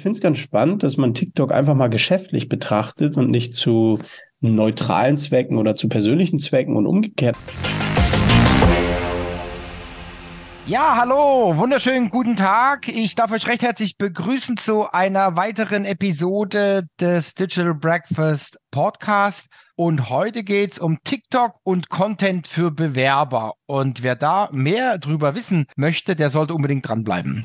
Ich finde es ganz spannend, dass man TikTok einfach mal geschäftlich betrachtet und nicht zu neutralen Zwecken oder zu persönlichen Zwecken und umgekehrt. Ja, hallo, wunderschönen guten Tag. Ich darf euch recht herzlich begrüßen zu einer weiteren Episode des Digital Breakfast Podcast. Und heute geht es um TikTok und Content für Bewerber. Und wer da mehr drüber wissen möchte, der sollte unbedingt dranbleiben.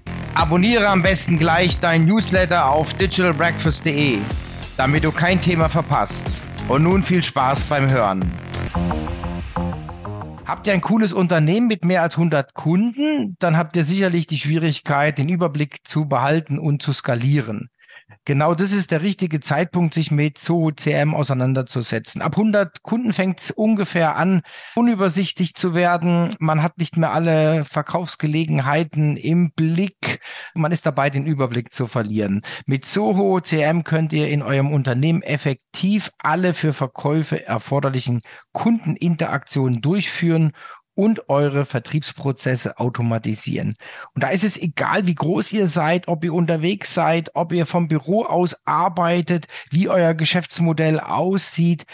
Abonniere am besten gleich dein Newsletter auf digitalbreakfast.de, damit du kein Thema verpasst. Und nun viel Spaß beim Hören. Habt ihr ein cooles Unternehmen mit mehr als 100 Kunden, dann habt ihr sicherlich die Schwierigkeit, den Überblick zu behalten und zu skalieren. Genau das ist der richtige Zeitpunkt, sich mit Zoho CM auseinanderzusetzen. Ab 100 Kunden fängt es ungefähr an, unübersichtlich zu werden. Man hat nicht mehr alle Verkaufsgelegenheiten im Blick. Man ist dabei, den Überblick zu verlieren. Mit Zoho CM könnt ihr in eurem Unternehmen effektiv alle für Verkäufe erforderlichen Kundeninteraktionen durchführen und eure Vertriebsprozesse automatisieren. Und da ist es egal, wie groß ihr seid, ob ihr unterwegs seid, ob ihr vom Büro aus arbeitet, wie euer Geschäftsmodell aussieht.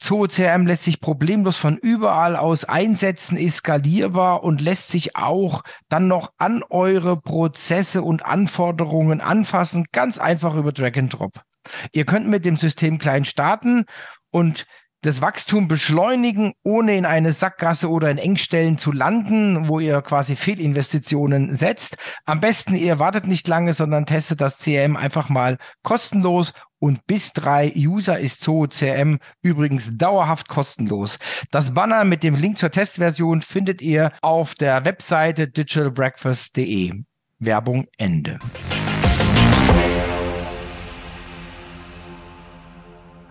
ZooCRM lässt sich problemlos von überall aus einsetzen, ist skalierbar und lässt sich auch dann noch an eure Prozesse und Anforderungen anfassen, ganz einfach über Drag and Drop. Ihr könnt mit dem System klein starten und das Wachstum beschleunigen, ohne in eine Sackgasse oder in Engstellen zu landen, wo ihr quasi Fehlinvestitionen setzt. Am besten, ihr wartet nicht lange, sondern testet das CRM einfach mal kostenlos und bis drei User ist Zoo CRM übrigens dauerhaft kostenlos. Das Banner mit dem Link zur Testversion findet ihr auf der Webseite digitalbreakfast.de. Werbung Ende.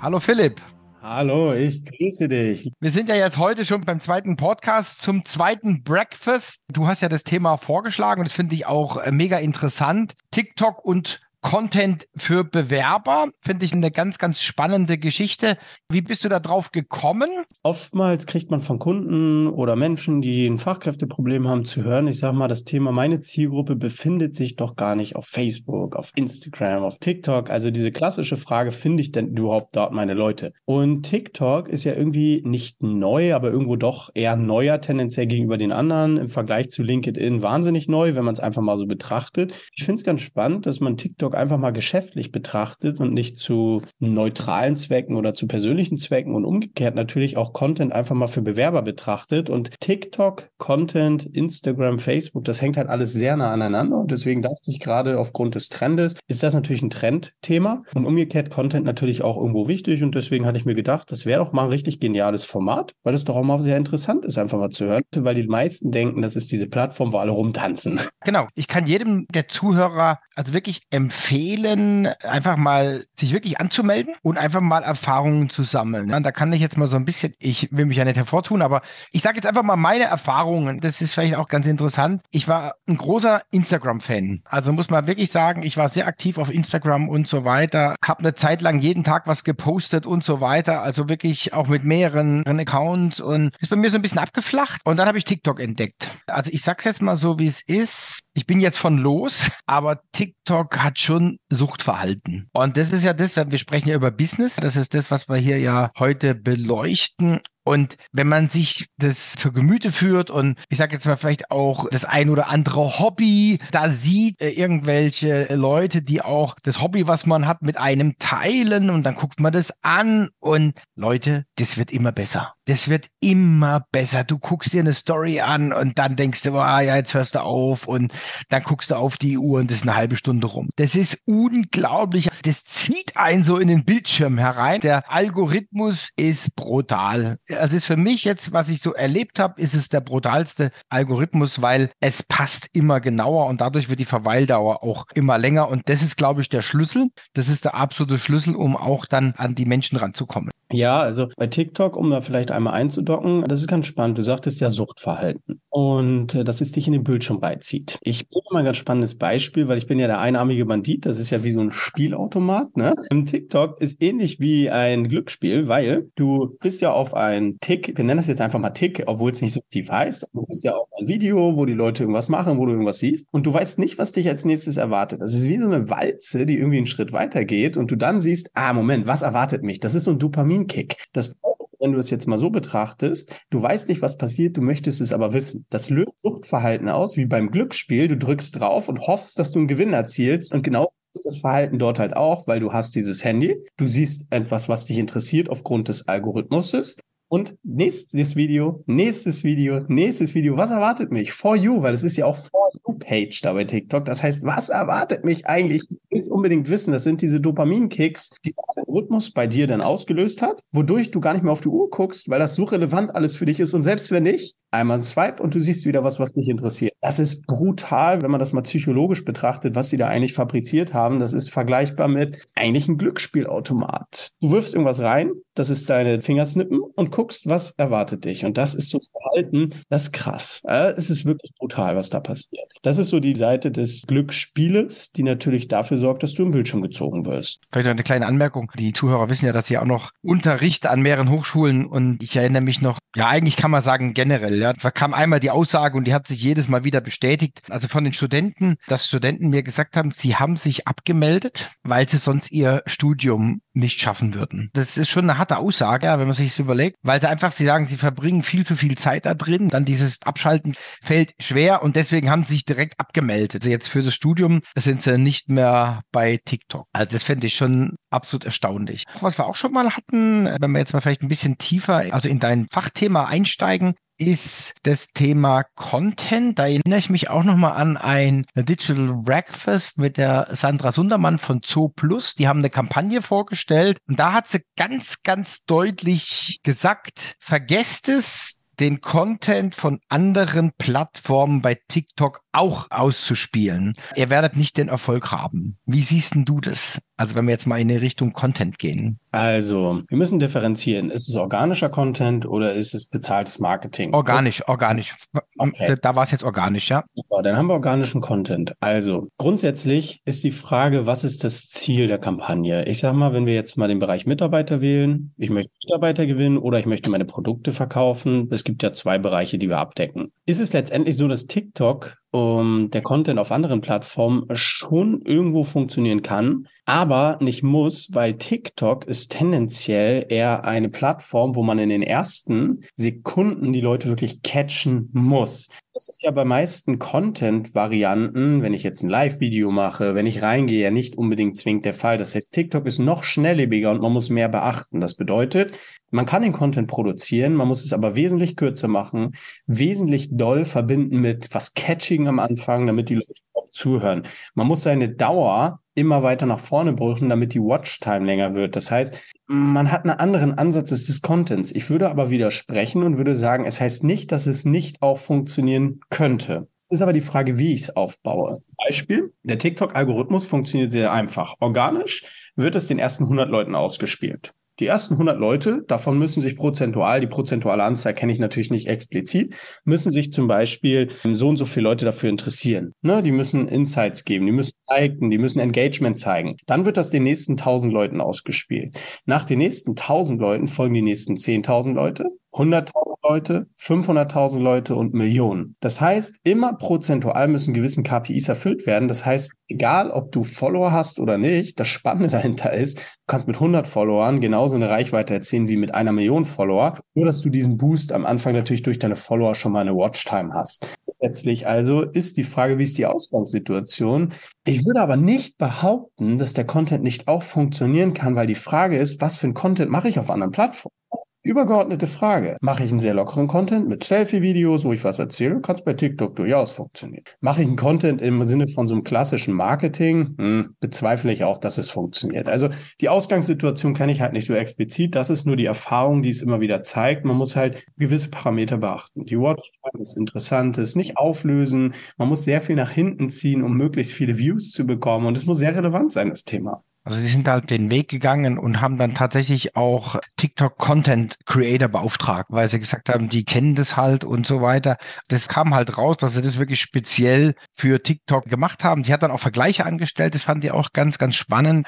Hallo Philipp. Hallo, ich grüße dich. Wir sind ja jetzt heute schon beim zweiten Podcast zum zweiten Breakfast. Du hast ja das Thema vorgeschlagen und das finde ich auch äh, mega interessant. TikTok und Content für Bewerber. Finde ich eine ganz, ganz spannende Geschichte. Wie bist du da drauf gekommen? Oftmals kriegt man von Kunden oder Menschen, die ein Fachkräfteproblem haben, zu hören, ich sage mal, das Thema, meine Zielgruppe befindet sich doch gar nicht auf Facebook, auf Instagram, auf TikTok. Also diese klassische Frage, finde ich denn überhaupt dort meine Leute? Und TikTok ist ja irgendwie nicht neu, aber irgendwo doch eher neuer tendenziell gegenüber den anderen. Im Vergleich zu LinkedIn wahnsinnig neu, wenn man es einfach mal so betrachtet. Ich finde es ganz spannend, dass man TikTok TikTok einfach mal geschäftlich betrachtet und nicht zu neutralen Zwecken oder zu persönlichen Zwecken und umgekehrt natürlich auch Content einfach mal für Bewerber betrachtet. Und TikTok, Content, Instagram, Facebook, das hängt halt alles sehr nah aneinander. Und deswegen dachte ich gerade aufgrund des Trendes, ist das natürlich ein Trendthema und umgekehrt Content natürlich auch irgendwo wichtig. Und deswegen hatte ich mir gedacht, das wäre doch mal ein richtig geniales Format, weil es doch auch mal sehr interessant ist, einfach mal zu hören, weil die meisten denken, das ist diese Plattform, wo alle rumtanzen. Genau. Ich kann jedem der Zuhörer also wirklich empfehlen, empfehlen, einfach mal sich wirklich anzumelden und einfach mal Erfahrungen zu sammeln. Da kann ich jetzt mal so ein bisschen, ich will mich ja nicht hervortun, aber ich sage jetzt einfach mal meine Erfahrungen. Das ist vielleicht auch ganz interessant. Ich war ein großer Instagram-Fan. Also muss man wirklich sagen, ich war sehr aktiv auf Instagram und so weiter. Habe eine Zeit lang jeden Tag was gepostet und so weiter. Also wirklich auch mit mehreren Accounts und ist bei mir so ein bisschen abgeflacht. Und dann habe ich TikTok entdeckt. Also ich sag's jetzt mal so, wie es ist. Ich bin jetzt von los, aber TikTok hat schon Suchtverhalten. Und das ist ja das, wir sprechen ja über Business. Das ist das, was wir hier ja heute beleuchten. Und wenn man sich das zur Gemüte führt und ich sage jetzt mal vielleicht auch das ein oder andere Hobby, da sieht äh, irgendwelche Leute, die auch das Hobby, was man hat, mit einem teilen und dann guckt man das an und Leute, das wird immer besser. Das wird immer besser. Du guckst dir eine Story an und dann denkst du, ah ja, jetzt hörst du auf und dann guckst du auf die Uhr und das ist eine halbe Stunde rum. Das ist unglaublich. das zieht einen so in den Bildschirm herein. Der Algorithmus ist brutal. Also ist für mich jetzt, was ich so erlebt habe, ist es der brutalste Algorithmus, weil es passt immer genauer und dadurch wird die Verweildauer auch immer länger. Und das ist, glaube ich, der Schlüssel. Das ist der absolute Schlüssel, um auch dann an die Menschen ranzukommen. Ja, also bei TikTok, um da vielleicht einmal einzudocken, das ist ganz spannend. Du sagtest ja Suchtverhalten und äh, dass es dich in den Bildschirm reinzieht. Ich bringe mal ein ganz spannendes Beispiel, weil ich bin ja der einarmige Bandit. Das ist ja wie so ein Spielautomat. Ne? Im TikTok ist ähnlich wie ein Glücksspiel, weil du bist ja auf ein Tick, wir nennen das jetzt einfach mal Tick, obwohl es nicht so tief heißt. Du bist ja auf ein Video, wo die Leute irgendwas machen, wo du irgendwas siehst und du weißt nicht, was dich als nächstes erwartet. Das ist wie so eine Walze, die irgendwie einen Schritt weiter geht und du dann siehst, ah, Moment, was erwartet mich? Das ist so ein Dopaminkick. Das wenn du es jetzt mal so betrachtest, du weißt nicht, was passiert, du möchtest es aber wissen. Das löst Suchtverhalten aus, wie beim Glücksspiel. Du drückst drauf und hoffst, dass du einen Gewinn erzielst und genau ist das Verhalten dort halt auch, weil du hast dieses Handy, du siehst etwas, was dich interessiert aufgrund des Algorithmuses und nächstes Video, nächstes Video, nächstes Video. Was erwartet mich? For you, weil es ist ja auch For You-Page da bei TikTok. Das heißt, was erwartet mich eigentlich? Ich will es unbedingt wissen. Das sind diese Dopamin-Kicks, die der Algorithmus bei dir dann ausgelöst hat, wodurch du gar nicht mehr auf die Uhr guckst, weil das so relevant alles für dich ist. Und selbst wenn nicht, einmal ein Swipe und du siehst wieder was, was dich interessiert. Das ist brutal, wenn man das mal psychologisch betrachtet, was sie da eigentlich fabriziert haben. Das ist vergleichbar mit eigentlich ein Glücksspielautomat. Du wirfst irgendwas rein, das ist deine Fingersnippen und guckst, was erwartet dich. Und das ist so Verhalten, das ist krass. Es ist wirklich brutal, was da passiert. Das ist so die Seite des Glücksspieles, die natürlich dafür sorgt, dass du im Bildschirm gezogen wirst. Vielleicht eine kleine Anmerkung. Die Zuhörer wissen ja, dass ich auch noch unterrichte an mehreren Hochschulen und ich erinnere mich noch, ja, eigentlich kann man sagen generell, ja, da kam einmal die Aussage und die hat sich jedes Mal wieder bestätigt. Also von den Studenten, dass Studenten mir gesagt haben, sie haben sich abgemeldet, weil sie sonst ihr Studium nicht schaffen würden. Das ist schon eine harte Aussage, wenn man sich das überlegt, weil sie einfach, sie sagen, sie verbringen viel zu viel Zeit da drin, dann dieses Abschalten fällt schwer und deswegen haben sie sich direkt abgemeldet. Also jetzt für das Studium sind sie nicht mehr bei TikTok. Also das fände ich schon absolut erstaunlich. Was wir auch schon mal hatten, wenn wir jetzt mal vielleicht ein bisschen tiefer, also in dein Fachthema einsteigen, ist das Thema Content. Da erinnere ich mich auch nochmal an ein Digital Breakfast mit der Sandra Sundermann von Zoo Plus. Die haben eine Kampagne vorgestellt und da hat sie ganz, ganz deutlich gesagt, vergesst es, den Content von anderen Plattformen bei TikTok auch auszuspielen. Ihr werdet nicht den Erfolg haben. Wie siehst denn du das? Also wenn wir jetzt mal in die Richtung Content gehen. Also, wir müssen differenzieren. Ist es organischer Content oder ist es bezahltes Marketing? Organisch, organisch. Okay. Da war es jetzt organisch, ja. Super, dann haben wir organischen Content. Also, grundsätzlich ist die Frage, was ist das Ziel der Kampagne? Ich sage mal, wenn wir jetzt mal den Bereich Mitarbeiter wählen, ich möchte Mitarbeiter gewinnen oder ich möchte meine Produkte verkaufen. Es gibt ja zwei Bereiche, die wir abdecken. Ist es letztendlich so, dass TikTok um, der Content auf anderen Plattformen schon irgendwo funktionieren kann, aber nicht muss, weil TikTok ist tendenziell eher eine Plattform, wo man in den ersten Sekunden die Leute wirklich catchen muss. Das ist ja bei meisten Content-Varianten, wenn ich jetzt ein Live-Video mache, wenn ich reingehe, ja nicht unbedingt zwingend der Fall. Das heißt, TikTok ist noch schnelllebiger und man muss mehr beachten. Das bedeutet, man kann den Content produzieren, man muss es aber wesentlich kürzer machen, wesentlich doll verbinden mit was Catching am Anfang, damit die Leute auch zuhören. Man muss seine Dauer immer weiter nach vorne brüchen, damit die Watchtime länger wird. Das heißt, man hat einen anderen Ansatz des Contents. Ich würde aber widersprechen und würde sagen, es heißt nicht, dass es nicht auch funktionieren könnte. Es ist aber die Frage, wie ich es aufbaue. Beispiel, der TikTok-Algorithmus funktioniert sehr einfach. Organisch wird es den ersten 100 Leuten ausgespielt. Die ersten 100 Leute, davon müssen sich prozentual, die prozentuale Anzahl kenne ich natürlich nicht explizit, müssen sich zum Beispiel so und so viele Leute dafür interessieren. Ne? Die müssen Insights geben, die müssen liken, die müssen Engagement zeigen. Dann wird das den nächsten 1000 Leuten ausgespielt. Nach den nächsten 1000 Leuten folgen die nächsten 10.000 Leute. 100.000 Leute, 500.000 Leute und Millionen. Das heißt, immer prozentual müssen gewissen KPIs erfüllt werden. Das heißt, egal ob du Follower hast oder nicht, das Spannende dahinter ist, du kannst mit 100 Followern genauso eine Reichweite erzielen wie mit einer Million Follower, nur dass du diesen Boost am Anfang natürlich durch deine Follower schon mal eine Watchtime hast. Letztlich also ist die Frage, wie ist die Ausgangssituation? Ich würde aber nicht behaupten, dass der Content nicht auch funktionieren kann, weil die Frage ist, was für ein Content mache ich auf anderen Plattformen? Übergeordnete Frage. Mache ich einen sehr lockeren Content mit Selfie-Videos, wo ich was erzähle? Kann es bei TikTok durchaus funktionieren. Mache ich einen Content im Sinne von so einem klassischen Marketing? Hm, bezweifle ich auch, dass es funktioniert. Also die Ausgangssituation kann ich halt nicht so explizit. Das ist nur die Erfahrung, die es immer wieder zeigt. Man muss halt gewisse Parameter beachten. Die Watchtime ist interessant, ist nicht auflösen. Man muss sehr viel nach hinten ziehen, um möglichst viele Views zu bekommen. Und es muss sehr relevant sein, das Thema. Also sie sind halt den Weg gegangen und haben dann tatsächlich auch TikTok Content Creator beauftragt, weil sie gesagt haben, die kennen das halt und so weiter. Das kam halt raus, dass sie das wirklich speziell für TikTok gemacht haben. Sie hat dann auch Vergleiche angestellt. Das fand ich auch ganz, ganz spannend.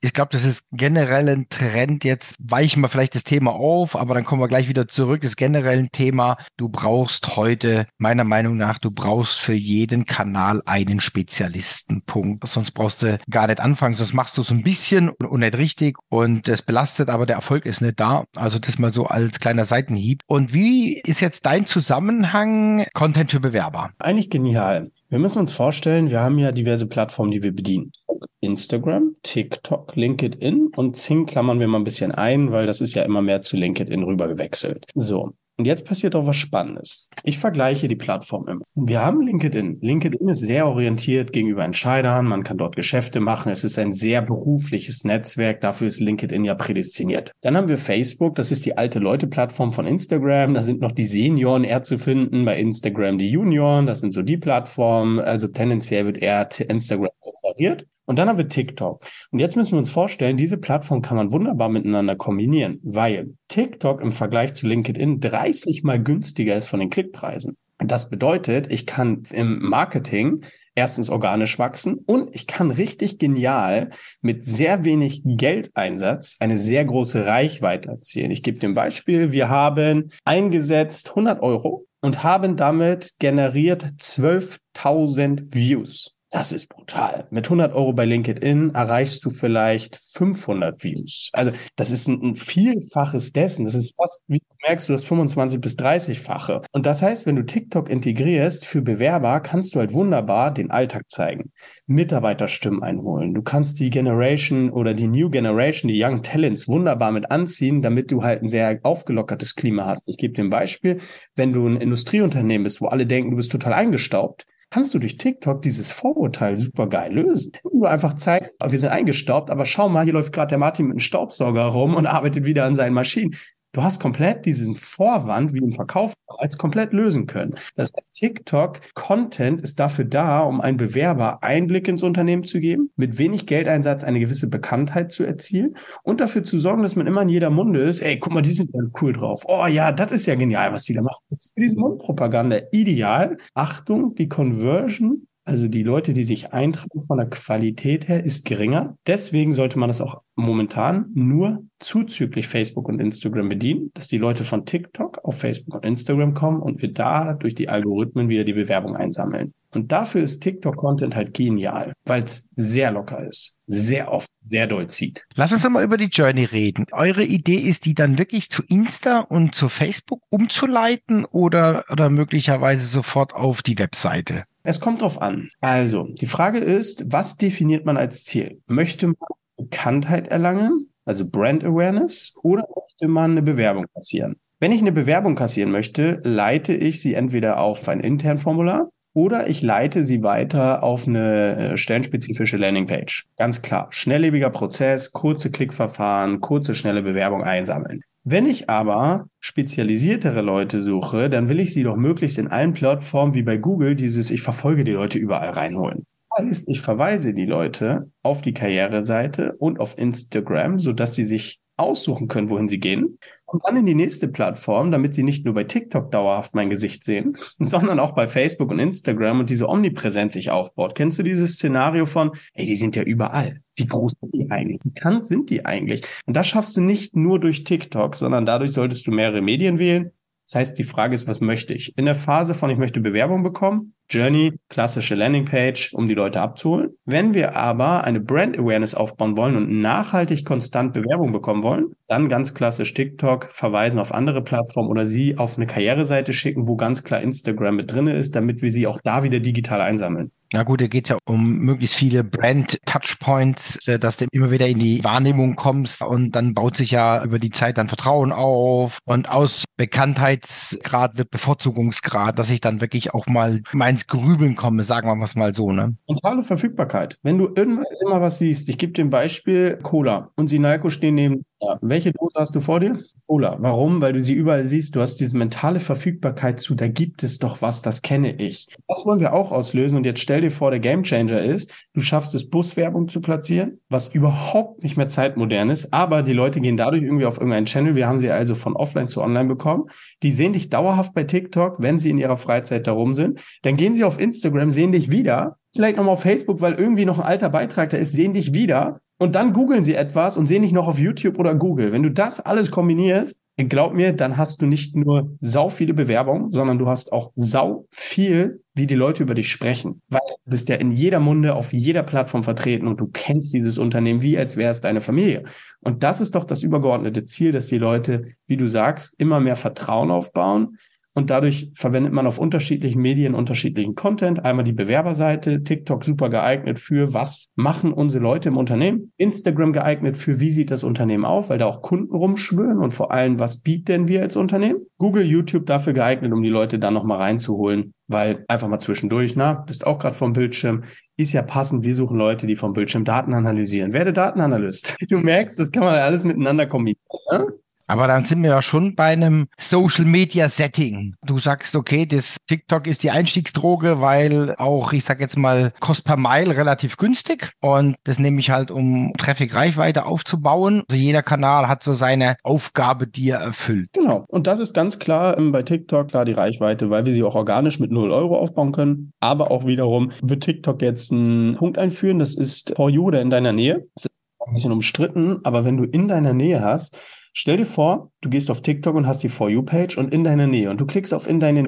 Ich glaube, das ist generell ein Trend. Jetzt weichen wir vielleicht das Thema auf, aber dann kommen wir gleich wieder zurück. Das generell ein Thema. Du brauchst heute, meiner Meinung nach, du brauchst für jeden Kanal einen Spezialisten. Punkt. Sonst brauchst du gar nicht anfangen, sonst machst du so ein bisschen und nicht richtig und es belastet, aber der Erfolg ist nicht da. Also das mal so als kleiner Seitenhieb. Und wie ist jetzt dein Zusammenhang Content für Bewerber? Eigentlich genial. Wir müssen uns vorstellen, wir haben ja diverse Plattformen, die wir bedienen. Instagram, TikTok, LinkedIn und Zing klammern wir mal ein bisschen ein, weil das ist ja immer mehr zu LinkedIn rüber gewechselt. So. Und jetzt passiert auch was Spannendes. Ich vergleiche die Plattform immer. Wir haben LinkedIn. LinkedIn ist sehr orientiert gegenüber Entscheidern. Man kann dort Geschäfte machen. Es ist ein sehr berufliches Netzwerk. Dafür ist LinkedIn ja prädestiniert. Dann haben wir Facebook. Das ist die alte Leute-Plattform von Instagram. Da sind noch die Senioren eher zu finden. Bei Instagram die Junioren. Das sind so die Plattformen. Also tendenziell wird eher Instagram präferiert. Und dann haben wir TikTok. Und jetzt müssen wir uns vorstellen, diese Plattform kann man wunderbar miteinander kombinieren, weil TikTok im Vergleich zu LinkedIn 30 mal günstiger ist von den Klickpreisen. Das bedeutet, ich kann im Marketing erstens organisch wachsen und ich kann richtig genial mit sehr wenig Geldeinsatz eine sehr große Reichweite erzielen. Ich gebe ein Beispiel. Wir haben eingesetzt 100 Euro und haben damit generiert 12.000 Views. Das ist brutal. Mit 100 Euro bei LinkedIn erreichst du vielleicht 500 Views. Also das ist ein, ein Vielfaches dessen. Das ist fast, wie du merkst, du hast 25 bis 30-fache. Und das heißt, wenn du TikTok integrierst für Bewerber, kannst du halt wunderbar den Alltag zeigen. Mitarbeiterstimmen einholen. Du kannst die Generation oder die New Generation, die Young Talents wunderbar mit anziehen, damit du halt ein sehr aufgelockertes Klima hast. Ich gebe dir ein Beispiel. Wenn du ein Industrieunternehmen bist, wo alle denken, du bist total eingestaubt, kannst du durch TikTok dieses Vorurteil super geil lösen. Wenn du einfach zeigst, wir sind eingestaubt, aber schau mal, hier läuft gerade der Martin mit einem Staubsauger rum und arbeitet wieder an seinen Maschinen. Du hast komplett diesen Vorwand wie im Verkauf als komplett lösen können. Das heißt, TikTok-Content ist dafür da, um einem Bewerber Einblick ins Unternehmen zu geben, mit wenig Geldeinsatz eine gewisse Bekanntheit zu erzielen und dafür zu sorgen, dass man immer in jeder Munde ist, ey, guck mal, die sind ja cool drauf. Oh ja, das ist ja genial, was die da machen. Das ist für diese Mundpropaganda ideal. Achtung, die Conversion also die Leute, die sich eintragen von der Qualität her, ist geringer. Deswegen sollte man das auch momentan nur zuzüglich Facebook und Instagram bedienen, dass die Leute von TikTok auf Facebook und Instagram kommen und wir da durch die Algorithmen wieder die Bewerbung einsammeln. Und dafür ist TikTok-Content halt genial, weil es sehr locker ist, sehr oft, sehr doll zieht. Lass uns mal über die Journey reden. Eure Idee ist, die dann wirklich zu Insta und zu Facebook umzuleiten oder, oder möglicherweise sofort auf die Webseite? Es kommt drauf an. Also, die Frage ist, was definiert man als Ziel? Möchte man Bekanntheit erlangen, also Brand Awareness, oder möchte man eine Bewerbung kassieren? Wenn ich eine Bewerbung kassieren möchte, leite ich sie entweder auf ein internes Formular oder ich leite sie weiter auf eine äh, stellenspezifische Landingpage. Ganz klar, schnelllebiger Prozess, kurze Klickverfahren, kurze, schnelle Bewerbung einsammeln. Wenn ich aber spezialisiertere Leute suche, dann will ich sie doch möglichst in allen Plattformen wie bei Google dieses Ich verfolge die Leute überall reinholen. Heißt, ich verweise die Leute auf die Karriereseite und auf Instagram, sodass sie sich aussuchen können, wohin sie gehen und dann in die nächste Plattform, damit sie nicht nur bei TikTok dauerhaft mein Gesicht sehen, sondern auch bei Facebook und Instagram und diese Omnipräsenz sich aufbaut. Kennst du dieses Szenario von, hey, die sind ja überall. Wie groß sind die eigentlich? Wie bekannt sind die eigentlich? Und das schaffst du nicht nur durch TikTok, sondern dadurch solltest du mehrere Medien wählen, das heißt, die Frage ist, was möchte ich? In der Phase von, ich möchte Bewerbung bekommen, Journey, klassische Landingpage, um die Leute abzuholen. Wenn wir aber eine Brand Awareness aufbauen wollen und nachhaltig konstant Bewerbung bekommen wollen, dann ganz klassisch TikTok, verweisen auf andere Plattformen oder sie auf eine Karriereseite schicken, wo ganz klar Instagram mit drin ist, damit wir sie auch da wieder digital einsammeln. Na gut, da geht es ja um möglichst viele Brand-Touchpoints, äh, dass du immer wieder in die Wahrnehmung kommst und dann baut sich ja über die Zeit dann Vertrauen auf und aus Bekanntheitsgrad wird Bevorzugungsgrad, dass ich dann wirklich auch mal meins Grübeln komme, sagen wir mal so. Ne? Totale Verfügbarkeit. Wenn du irgendwann immer was siehst, ich gebe dir ein Beispiel, Cola und Sinalco stehen neben ja. Welche Dose hast du vor dir? Cola. Warum? Weil du sie überall siehst. Du hast diese mentale Verfügbarkeit zu, da gibt es doch was, das kenne ich. Das wollen wir auch auslösen. Und jetzt stell dir vor, der Gamechanger ist, du schaffst es, Buswerbung zu platzieren, was überhaupt nicht mehr zeitmodern ist, aber die Leute gehen dadurch irgendwie auf irgendeinen Channel. Wir haben sie also von offline zu online bekommen. Die sehen dich dauerhaft bei TikTok, wenn sie in ihrer Freizeit darum sind. Dann gehen sie auf Instagram, sehen dich wieder. Vielleicht nochmal auf Facebook, weil irgendwie noch ein alter Beitrag da ist, sehen dich wieder und dann googeln sie etwas und sehen dich noch auf YouTube oder Google. Wenn du das alles kombinierst, glaub mir, dann hast du nicht nur sau viele Bewerbungen, sondern du hast auch sau viel, wie die Leute über dich sprechen. Weil du bist ja in jeder Munde, auf jeder Plattform vertreten und du kennst dieses Unternehmen wie als wäre es deine Familie. Und das ist doch das übergeordnete Ziel, dass die Leute, wie du sagst, immer mehr Vertrauen aufbauen, und dadurch verwendet man auf unterschiedlichen Medien unterschiedlichen Content. Einmal die Bewerberseite, TikTok super geeignet für, was machen unsere Leute im Unternehmen. Instagram geeignet für, wie sieht das Unternehmen auf, weil da auch Kunden rumschwören und vor allem, was bieten wir als Unternehmen. Google, YouTube dafür geeignet, um die Leute dann nochmal reinzuholen, weil einfach mal zwischendurch, na, bist auch gerade vom Bildschirm, ist ja passend. Wir suchen Leute, die vom Bildschirm Daten analysieren. Werde Datenanalyst. Du merkst, das kann man alles miteinander kombinieren. Ne? Aber dann sind wir ja schon bei einem Social Media Setting. Du sagst, okay, das TikTok ist die Einstiegsdroge, weil auch, ich sag jetzt mal, Cost per Mile relativ günstig. Und das nehme ich halt, um Traffic-Reichweite aufzubauen. Also jeder Kanal hat so seine Aufgabe, die er erfüllt. Genau. Und das ist ganz klar ähm, bei TikTok, klar die Reichweite, weil wir sie auch organisch mit 0 Euro aufbauen können. Aber auch wiederum wird TikTok jetzt einen Punkt einführen. Das ist For You oder in deiner Nähe. Das ist ein bisschen umstritten, aber wenn du in deiner Nähe hast, Stell dir vor, du gehst auf TikTok und hast die For You-Page und in deiner Nähe und du klickst auf in deine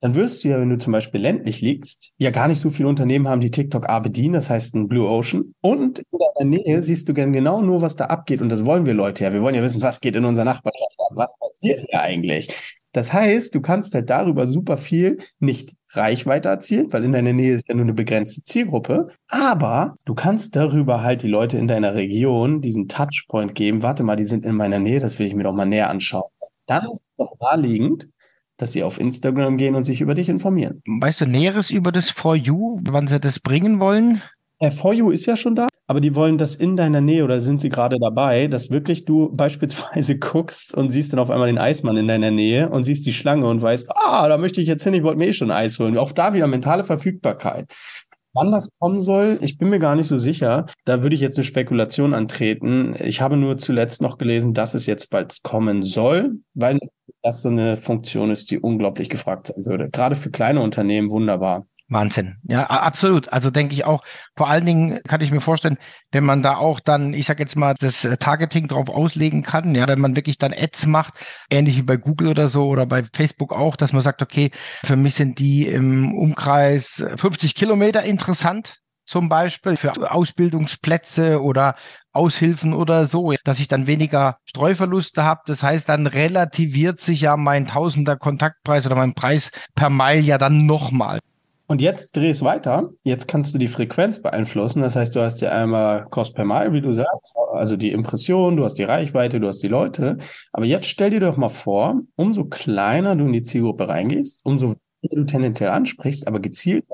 dann wirst du ja, wenn du zum Beispiel ländlich liegst, ja gar nicht so viele Unternehmen haben, die TikTok A bedienen, das heißt ein Blue Ocean. Und in deiner Nähe siehst du gern genau nur, was da abgeht. Und das wollen wir Leute ja. Wir wollen ja wissen, was geht in unserer Nachbarschaft ab, was passiert hier eigentlich. Das heißt, du kannst halt darüber super viel nicht Reichweite erzielen, weil in deiner Nähe ist ja nur eine begrenzte Zielgruppe. Aber du kannst darüber halt die Leute in deiner Region diesen Touchpoint geben. Warte mal, die sind in meiner Nähe, das will ich mir doch mal näher anschauen. Dann ist es doch naheliegend, dass sie auf Instagram gehen und sich über dich informieren. Weißt du Näheres über das For You, wann sie das bringen wollen? Der For You ist ja schon da, aber die wollen das in deiner Nähe oder sind sie gerade dabei, dass wirklich du beispielsweise guckst und siehst dann auf einmal den Eismann in deiner Nähe und siehst die Schlange und weißt, ah, da möchte ich jetzt hin, ich wollte mir eh schon Eis holen. Auch da wieder mentale Verfügbarkeit. Wann das kommen soll, ich bin mir gar nicht so sicher. Da würde ich jetzt eine Spekulation antreten. Ich habe nur zuletzt noch gelesen, dass es jetzt bald kommen soll, weil das so eine Funktion ist, die unglaublich gefragt sein würde. Gerade für kleine Unternehmen wunderbar. Wahnsinn. Ja, absolut. Also denke ich auch, vor allen Dingen kann ich mir vorstellen, wenn man da auch dann, ich sage jetzt mal, das äh, Targeting drauf auslegen kann, ja, wenn man wirklich dann Ads macht, ähnlich wie bei Google oder so oder bei Facebook auch, dass man sagt, okay, für mich sind die im Umkreis 50 Kilometer interessant, zum Beispiel für Ausbildungsplätze oder Aushilfen oder so, dass ich dann weniger Streuverluste habe. Das heißt, dann relativiert sich ja mein Tausender Kontaktpreis oder mein Preis per Mile ja dann nochmal. Und jetzt dreh weiter. Jetzt kannst du die Frequenz beeinflussen. Das heißt, du hast ja einmal Cost per Mile, wie du sagst, also die Impression, du hast die Reichweite, du hast die Leute. Aber jetzt stell dir doch mal vor, umso kleiner du in die Zielgruppe reingehst, umso weniger du tendenziell ansprichst, aber gezielt,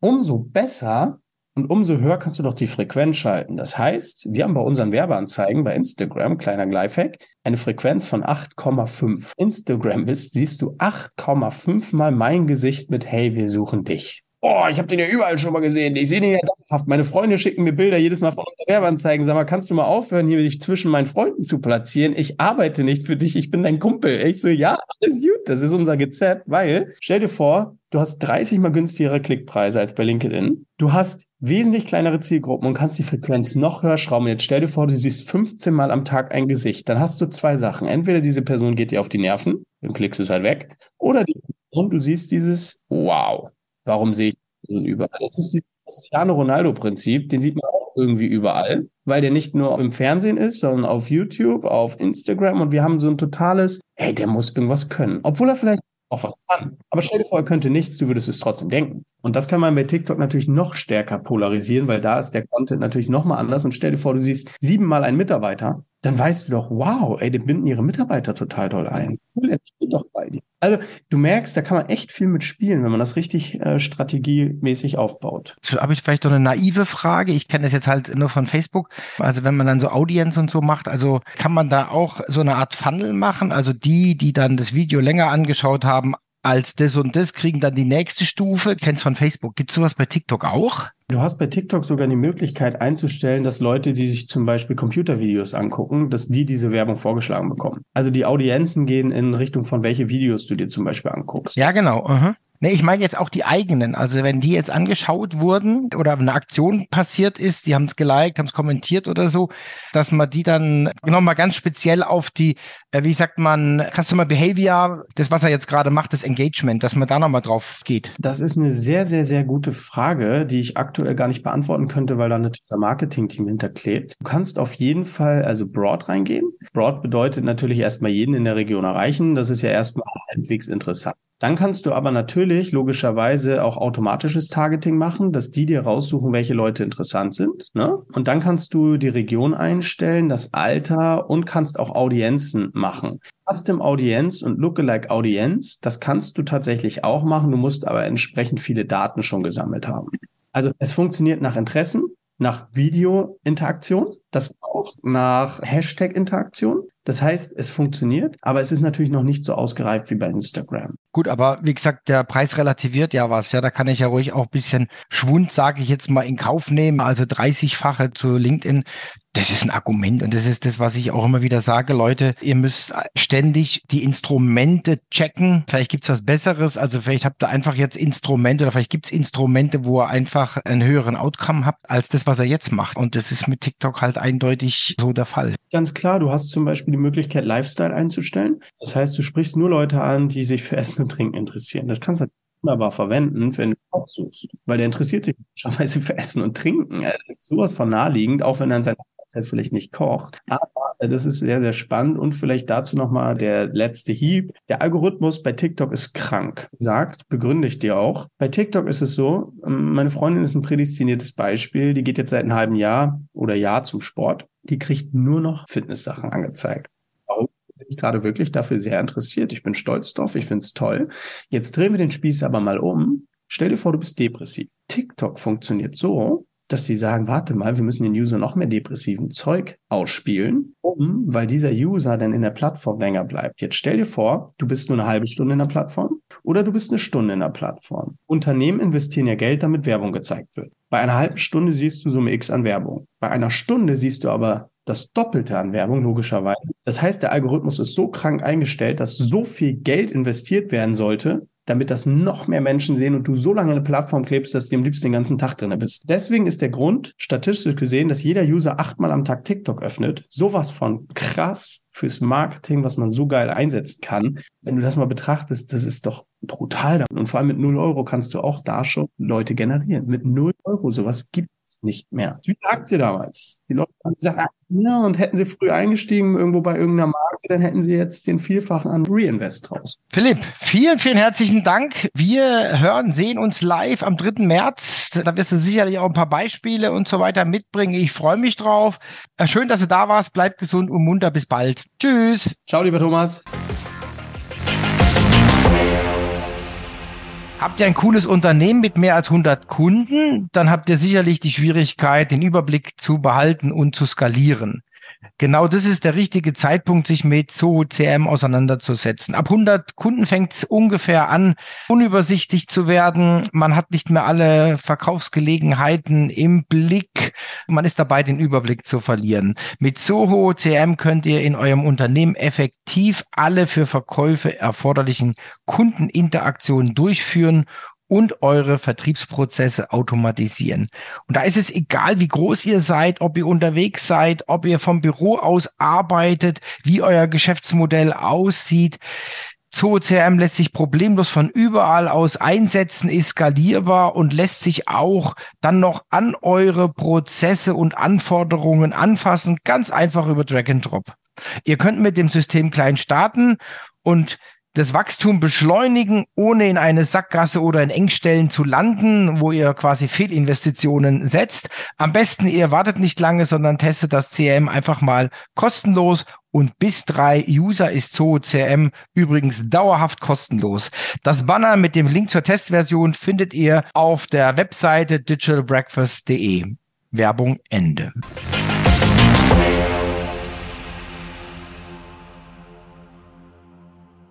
umso besser und umso höher kannst du doch die Frequenz schalten. Das heißt, wir haben bei unseren Werbeanzeigen bei Instagram, kleiner Gleifhack, eine Frequenz von 8,5. Instagram bist, siehst du 8,5 mal mein Gesicht mit Hey, wir suchen dich. Oh, ich habe den ja überall schon mal gesehen. Ich sehe den ja dauerhaft. Meine Freunde schicken mir Bilder jedes Mal von unseren Werbeanzeigen. Sag mal, kannst du mal aufhören, hier dich zwischen meinen Freunden zu platzieren? Ich arbeite nicht für dich, ich bin dein Kumpel. Ich so, ja, alles gut, das ist unser Rezept, weil, stell dir vor, du hast 30 mal günstigere Klickpreise als bei LinkedIn. Du hast wesentlich kleinere Zielgruppen und kannst die Frequenz noch höher schrauben. Jetzt stell dir vor, du siehst 15 Mal am Tag ein Gesicht. Dann hast du zwei Sachen. Entweder diese Person geht dir auf die Nerven, dann klickst du es halt weg. Oder die Person, du siehst dieses Wow. Warum sehe ich den überall? Das ist dieses Cristiano Ronaldo-Prinzip, den sieht man auch irgendwie überall, weil der nicht nur im Fernsehen ist, sondern auf YouTube, auf Instagram und wir haben so ein totales, hey, der muss irgendwas können. Obwohl er vielleicht auch was kann. Aber stell dir vor, er könnte nichts, du würdest es trotzdem denken. Und das kann man bei TikTok natürlich noch stärker polarisieren, weil da ist der Content natürlich nochmal anders. Und stell dir vor, du siehst siebenmal einen Mitarbeiter, dann weißt du doch, wow, ey, die binden ihre Mitarbeiter total toll ein. Cool, bin doch bei dir. Also du merkst, da kann man echt viel mit spielen, wenn man das richtig äh, strategiemäßig aufbaut. Jetzt habe ich vielleicht noch eine naive Frage. Ich kenne das jetzt halt nur von Facebook. Also wenn man dann so Audience und so macht, also kann man da auch so eine Art Funnel machen? Also die, die dann das Video länger angeschaut haben, als das und das, kriegen dann die nächste Stufe. Kennst von Facebook. Gibt es sowas bei TikTok auch? Du hast bei TikTok sogar die Möglichkeit einzustellen, dass Leute, die sich zum Beispiel Computervideos angucken, dass die diese Werbung vorgeschlagen bekommen. Also die Audienzen gehen in Richtung von welche Videos du dir zum Beispiel anguckst. Ja, genau. Uh -huh. Nee, ich meine jetzt auch die eigenen. Also wenn die jetzt angeschaut wurden oder eine Aktion passiert ist, die haben es geliked, haben es kommentiert oder so, dass man die dann nochmal ganz speziell auf die, äh, wie sagt man, Customer Behavior, das, was er jetzt gerade macht, das Engagement, dass man da nochmal drauf geht. Das ist eine sehr, sehr, sehr gute Frage, die ich aktuell gar nicht beantworten könnte, weil da natürlich der Marketing-Team hinterklebt. Du kannst auf jeden Fall also broad reingehen. Broad bedeutet natürlich erstmal jeden in der Region erreichen. Das ist ja erstmal halbwegs interessant. Dann kannst du aber natürlich logischerweise auch automatisches Targeting machen, dass die dir raussuchen, welche Leute interessant sind. Ne? Und dann kannst du die Region einstellen, das Alter und kannst auch Audienzen machen. Custom Audience und Lookalike Audience, das kannst du tatsächlich auch machen. Du musst aber entsprechend viele Daten schon gesammelt haben. Also es funktioniert nach Interessen, nach Video-Interaktion, das auch nach Hashtag-Interaktion. Das heißt, es funktioniert, aber es ist natürlich noch nicht so ausgereift wie bei Instagram. Gut, aber wie gesagt, der Preis relativiert ja was. Ja, da kann ich ja ruhig auch ein bisschen Schwund, sage ich jetzt mal, in Kauf nehmen. Also 30-fache zu LinkedIn das ist ein Argument und das ist das, was ich auch immer wieder sage, Leute, ihr müsst ständig die Instrumente checken. Vielleicht gibt's was Besseres, also vielleicht habt ihr einfach jetzt Instrumente oder vielleicht gibt's Instrumente, wo ihr einfach einen höheren Outcome habt als das, was er jetzt macht. Und das ist mit TikTok halt eindeutig so der Fall. Ganz klar, du hast zum Beispiel die Möglichkeit, Lifestyle einzustellen. Das heißt, du sprichst nur Leute an, die sich für Essen und Trinken interessieren. Das kannst du wunderbar verwenden, wenn du Koch suchst, weil der interessiert sich wahrscheinlich für Essen und Trinken. Ist sowas von naheliegend, auch wenn er in seiner Zeit vielleicht nicht kocht. Aber äh, das ist sehr, sehr spannend. Und vielleicht dazu nochmal der letzte Hieb. Der Algorithmus bei TikTok ist krank. Sagt, begründe dir auch. Bei TikTok ist es so, ähm, meine Freundin ist ein prädestiniertes Beispiel. Die geht jetzt seit einem halben Jahr oder Jahr zum Sport. Die kriegt nur noch Fitnesssachen angezeigt. Sich gerade wirklich dafür sehr interessiert. Ich bin stolz drauf, ich finde es toll. Jetzt drehen wir den Spieß aber mal um. Stell dir vor, du bist depressiv. TikTok funktioniert so, dass sie sagen, warte mal, wir müssen den User noch mehr depressiven Zeug ausspielen, um, weil dieser User dann in der Plattform länger bleibt. Jetzt stell dir vor, du bist nur eine halbe Stunde in der Plattform oder du bist eine Stunde in der Plattform. Unternehmen investieren ja Geld, damit Werbung gezeigt wird. Bei einer halben Stunde siehst du Summe X an Werbung. Bei einer Stunde siehst du aber das Doppelte an Werbung, logischerweise. Das heißt, der Algorithmus ist so krank eingestellt, dass so viel Geld investiert werden sollte, damit das noch mehr Menschen sehen und du so lange eine Plattform klebst, dass du am liebsten den ganzen Tag drin bist. Deswegen ist der Grund, statistisch gesehen, dass jeder User achtmal am Tag TikTok öffnet, sowas von krass fürs Marketing, was man so geil einsetzen kann. Wenn du das mal betrachtest, das ist doch brutal. Und vor allem mit 0 Euro kannst du auch da schon Leute generieren. Mit 0 Euro, sowas gibt nicht mehr. Wie eine Aktie damals. Die Leute haben gesagt, ah, ja, und hätten sie früh eingestiegen irgendwo bei irgendeiner Marke, dann hätten sie jetzt den Vielfachen an Reinvest raus. Philipp, vielen, vielen herzlichen Dank. Wir hören, sehen uns live am 3. März. Da wirst du sicherlich auch ein paar Beispiele und so weiter mitbringen. Ich freue mich drauf. Äh, schön, dass du da warst. Bleib gesund und munter. Bis bald. Tschüss. Ciao, lieber Thomas. Habt ihr ein cooles Unternehmen mit mehr als 100 Kunden, dann habt ihr sicherlich die Schwierigkeit, den Überblick zu behalten und zu skalieren. Genau das ist der richtige Zeitpunkt, sich mit Zoho CM auseinanderzusetzen. Ab 100 Kunden fängt es ungefähr an, unübersichtlich zu werden. Man hat nicht mehr alle Verkaufsgelegenheiten im Blick. Man ist dabei, den Überblick zu verlieren. Mit Zoho CM könnt ihr in eurem Unternehmen effektiv alle für Verkäufe erforderlichen Kundeninteraktionen durchführen und eure Vertriebsprozesse automatisieren. Und da ist es egal, wie groß ihr seid, ob ihr unterwegs seid, ob ihr vom Büro aus arbeitet, wie euer Geschäftsmodell aussieht. ZooCRM lässt sich problemlos von überall aus einsetzen, ist skalierbar und lässt sich auch dann noch an eure Prozesse und Anforderungen anfassen, ganz einfach über Drag and Drop. Ihr könnt mit dem System klein starten und das Wachstum beschleunigen, ohne in eine Sackgasse oder in Engstellen zu landen, wo ihr quasi Fehlinvestitionen setzt. Am besten ihr wartet nicht lange, sondern testet das CRM einfach mal kostenlos und bis drei User ist Zoho CRM übrigens dauerhaft kostenlos. Das Banner mit dem Link zur Testversion findet ihr auf der Webseite digitalbreakfast.de. Werbung Ende.